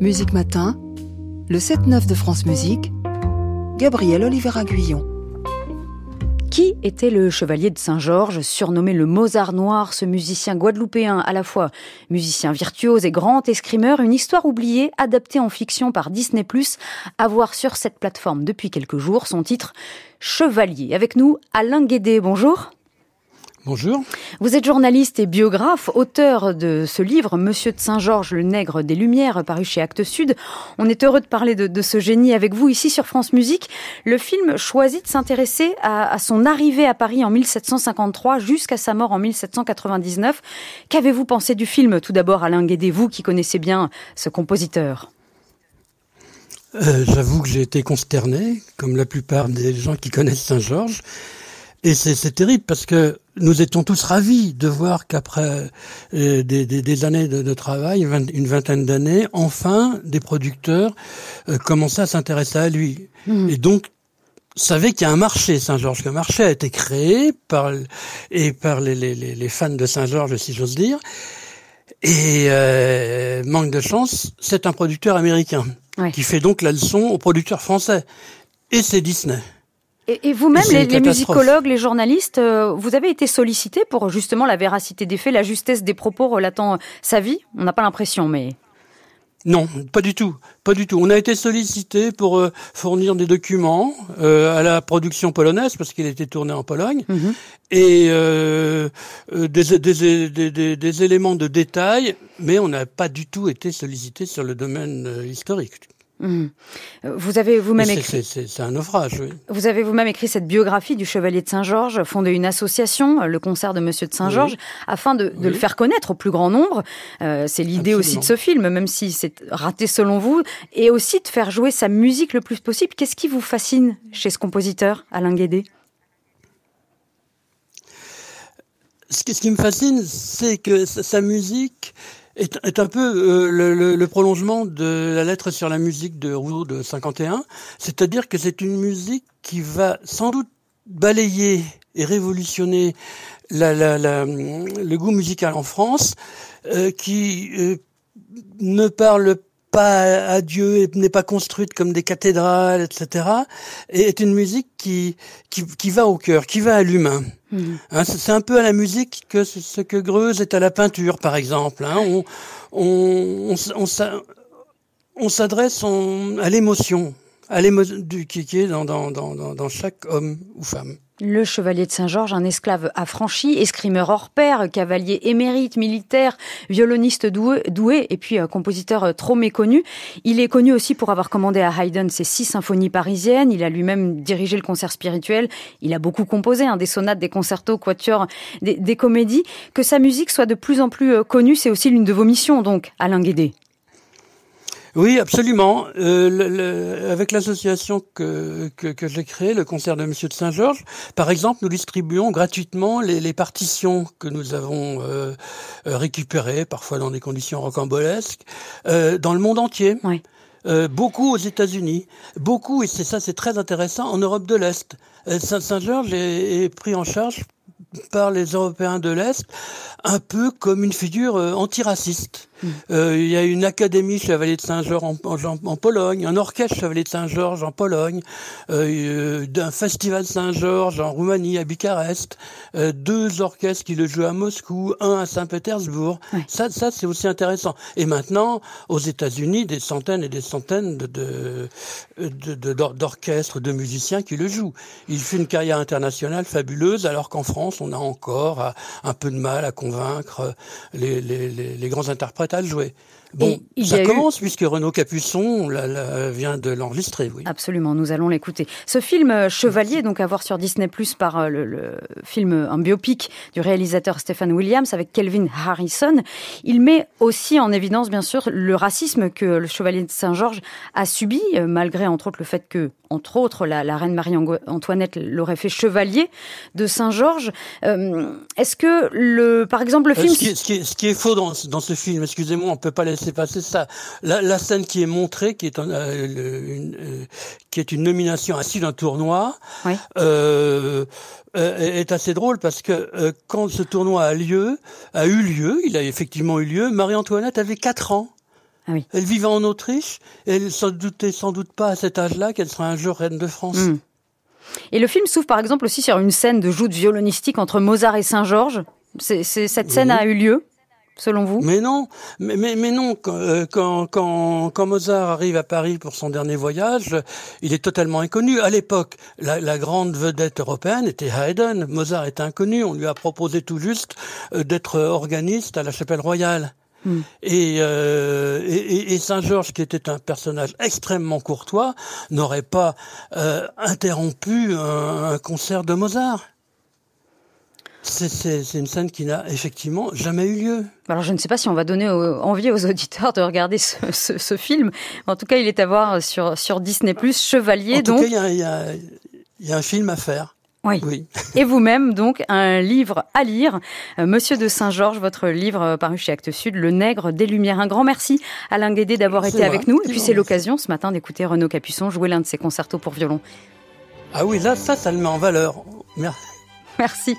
Musique Matin, le 7-9 de France Musique, Gabriel Oliver Guyon. Qui était le chevalier de Saint-Georges, surnommé le Mozart noir, ce musicien guadeloupéen à la fois musicien virtuose et grand escrimeur, une histoire oubliée, adaptée en fiction par Disney+, à voir sur cette plateforme depuis quelques jours, son titre Chevalier. Avec nous, Alain Guédé, bonjour. Bonjour. Vous êtes journaliste et biographe, auteur de ce livre Monsieur de Saint-Georges, le nègre des Lumières, paru chez Actes Sud. On est heureux de parler de, ce génie avec vous ici sur France Musique. Le film choisit de s'intéresser à, son arrivée à Paris en 1753 jusqu'à sa mort en 1799. Qu'avez-vous pensé du film? Tout d'abord, Alain Guédé, vous qui connaissez bien ce compositeur. Euh, j'avoue que j'ai été consterné, comme la plupart des gens qui connaissent Saint-Georges. Et c'est terrible parce que nous étions tous ravis de voir qu'après euh, des, années de, travail, une vingtaine d'années, enfin des producteurs euh, commençaient à s'intéresser à lui. Mmh. Et donc savait qu'il y a un marché Saint-Georges, qu'un marché a été créé par et par les, fans de Saint-Georges, si j'ose dire. Et euh, manque de chance, c'est un producteur américain qui fait donc la leçon aux producteurs français. Et c'est Disney. Et, vous-même, les, musicologues, les journalistes, euh, vous avez été sollicités pour justement la véracité des faits, la justesse des propos relatant sa vie? On n'a pas l'impression, mais... Non, pas du tout, pas du tout. On a été sollicité pour euh, fournir des documents euh, à la production polonaise parce qu'il était tourné en Pologne mhm. et des, des, des, éléments de détail, mais on n'a pas du tout été sollicité sur le domaine historique. Mmh. Vous avez vous-même écrit. C'est un naufrage, oui. Vous avez vous-même écrit cette biographie du Chevalier de Saint-Georges, fondé une association, le concert de Monsieur de Saint-Georges, afin de, le faire connaître au plus grand nombre. Euh, c'est l'idée aussi de ce film, même si c'est raté selon vous, et aussi de faire jouer sa musique le plus possible. Qu'est-ce qui vous fascine chez ce compositeur, Alain Guédé? Ce qui me fascine, c'est que sa musique est, un peu euh, le, le, prolongement de la lettre sur la musique de Rousseau de 51, c'est-à-dire que c'est une musique qui va sans doute balayer et révolutionner la, la, la, le goût musical en France, euh, qui euh, ne parle pas à Dieu et n'est pas construite comme des cathédrales, etc. Et est une musique qui, qui, qui va au cœur, qui va à l'humain. Hmm. Hein, c'est un peu à la musique que ce que Greuze est à la peinture, par exemple. Hein. On, on, on, on s'adresse à l'émotion, à l'émotion qui, qui est dans, dans, dans, dans chaque homme ou femme. Le chevalier de Saint-Georges, un esclave affranchi, escrimeur hors pair, cavalier émérite, militaire, violoniste doué, et puis euh, compositeur euh, trop méconnu. Il est connu aussi pour avoir commandé à Haydn ses six symphonies parisiennes. Il a lui-même dirigé le concert spirituel. Il a beaucoup composé hein, des sonates, des concertos, quatuors, des, comédies. Que sa musique soit de plus en plus euh, connue, c'est aussi l'une de vos missions, donc, Alain Guédé. Oui, absolument. Euh, le, avec l'association que, que, que j'ai créée, le concert de Monsieur de Saint-Georges, par exemple, nous distribuons gratuitement les, les partitions que nous avons euh, euh récupérées, parfois dans des conditions rocambolesques, euh, dans le monde entier. Oui. Euh, beaucoup aux États-Unis, beaucoup, et c'est ça, c'est très intéressant, en Europe de l'Est. Euh, Saint-Georges est, est, pris en charge par les Européens de l'Est, un peu comme une figure antiraciste. Euh, il y a une académie Chevalier de Saint-Georges en, en, Pologne, un orchestre Chevalier de Saint-Georges en Pologne, euh, d'un festival Saint-Georges en Roumanie, à Bucarest, euh, deux orchestres qui le jouent à Moscou, un à Saint-Pétersbourg. Ça, ça c'est aussi intéressant. Et maintenant, aux États-Unis, des centaines et des centaines de, d'orchestres, de, de, musiciens qui le jouent. Il fait une carrière internationale fabuleuse, alors qu'en France, on a encore un peu de mal à convaincre les, les, les, les grands interprètes à le jouer. Bon, ça commence puisque Renaud Capuçon vient de l'enregistrer, oui. Absolument, nous allons l'écouter. Ce film euh, Chevalier, donc à voir sur Disney Plus par euh, le, film, un biopic du réalisateur Stephen Williams avec Kelvin Harrison, il met aussi en évidence, bien sûr, le racisme que le Chevalier de Saint-Georges a subi, euh, malgré entre autres le fait que, entre autres, la, reine Marie-Antoinette l'aurait fait chevalier de Saint-Georges. Est-ce que, le, par exemple, le film... ce, qui est, faux dans, dans ce film, excusez-moi, on peut pas laisser passé ça. La, scène qui est montrée, qui est, euh, une, euh, qui est une nomination ainsi d'un tournoi, euh, est assez drôle parce que quand ce tournoi a lieu, a eu lieu, il a effectivement eu lieu, Marie-Antoinette avait 4 ans. Ah oui. Elle vivait en Autriche et elle ne se doutait sans doute pas à cet âge-là qu'elle serait un jour reine de France. Mm. Et le film s'ouvre par exemple aussi sur une scène de joute violonistique entre Mozart et Saint-Georges. Cette scène Oui. a eu lieu, selon vous? Mais non, mais, mais, mais non, quand, euh, quand, quand, quand Mozart arrive à Paris pour son dernier voyage, il est totalement inconnu. À l'époque, la, la grande vedette européenne était Haydn. Mozart était inconnu. On lui a proposé tout juste euh, d'être organiste à la chapelle royale. Hmm. Et, euh, et, et- et Saint-Georges, qui était un personnage extrêmement courtois, n'aurait pas euh, interrompu un, un concert de Mozart. C'est- une scène qui n'a effectivement jamais eu lieu. Alors je ne sais pas si on va donner au- envie aux auditeurs de regarder ce, ce- ce film. En tout cas, il est à voir sur, sur Disney+, Chevalier En tout donc. cas, y y il y a un film à faire. Oui. Oui. Et vous-même, donc, un livre à lire. Euh, Monsieur de Saint-Georges, votre livre euh, paru chez Actes Sud, Le Nègre des Lumières. Un grand merci Alain Guédé d'avoir été moi avec nous. Et puis c'est l'occasion ce matin d'écouter Renaud Capuçon jouer l'un de ses concertos pour violon. Ah oui, là, ça, ça le met en valeur. Merci. Merci.